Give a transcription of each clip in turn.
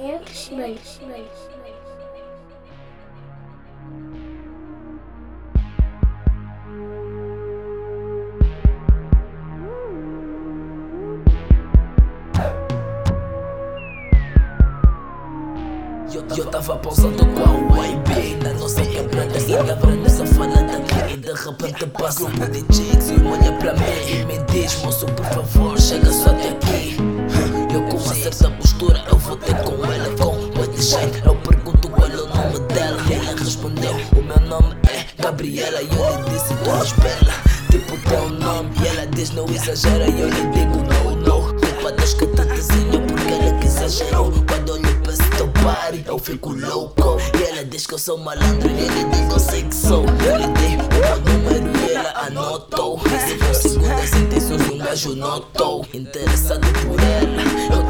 X-Men. Eu tava pausando com a YB Na nossa quebrada Ligava nessa fala daqui E de repente passa um chicks E olha pra mim e me diz Moço por favor shine Eu pergunto qual é o nome dela. E ela respondeu O meu nome é Gabriela E eu lhe disse tu és bela Tipo teu nome E ela diz não exagera. E eu lhe digo no no. Culpa Deus que te desenhou Porque ela que exagerou. Quando olho para esse teu party Eu fico louco. E ela diz que eu sou malandro E ele diz eu sei que sou. Eu lhe dei o meu número E ela anotou. E se for segundas intenções Um gajo notou. Interessado por ela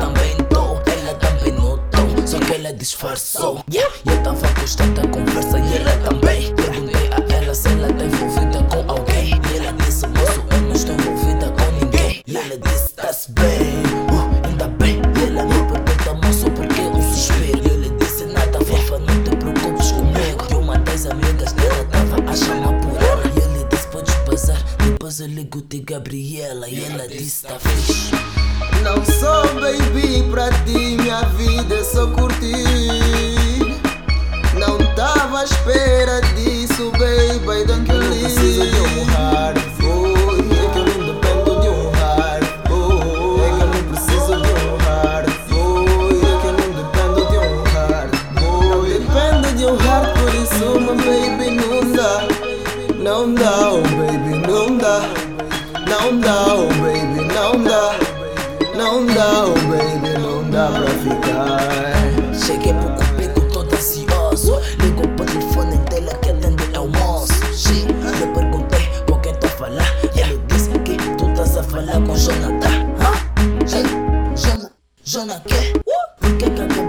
disfarçou. Yeah. Eu tava constante a conversa E ela também. Perguntei a ela se ela tá envolvida com alguém. E ela disse moço eu não estou envolvida com ninguém. E ela disse tá-se bem uh, Ainda bem. E ela me pergunta moço por que um suspiro? E eu lhe disse nada fofa não te preocupes comigo. E uma das amigas dela tava a chamar por ela. E ele disse podes passar Depois eu ligo-te Gabriela. E ela disse tá fixe. Não sou baby pra ti, Baby, dá. Dá, oh baby, dá. Não dá, oh baby, não dá. Não dá, oh baby, não dá pra ficar. Jona, Jona quê? Por que que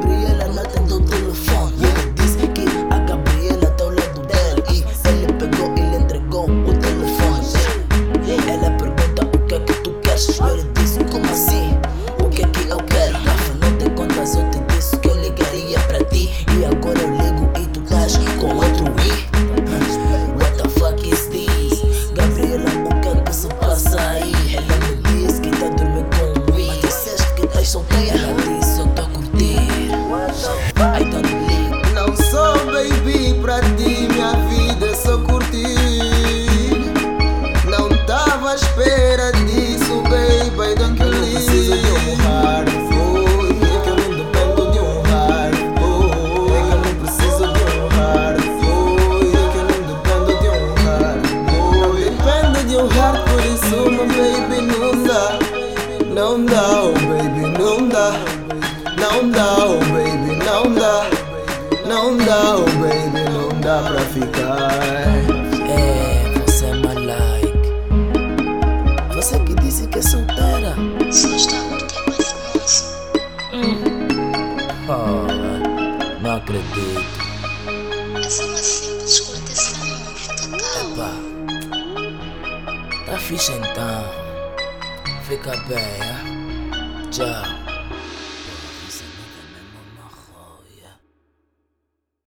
Não dá, oh baby, não dá. Não dá, oh baby, não dá. Não dá, oh baby, não dá pra ficar. É, você é my like Você que disse que é solteira Só está com esse moço. Oh, não acredito É só uma simples curtição, fica calma. Epá Tá fixe então Fica bem, é? Tchau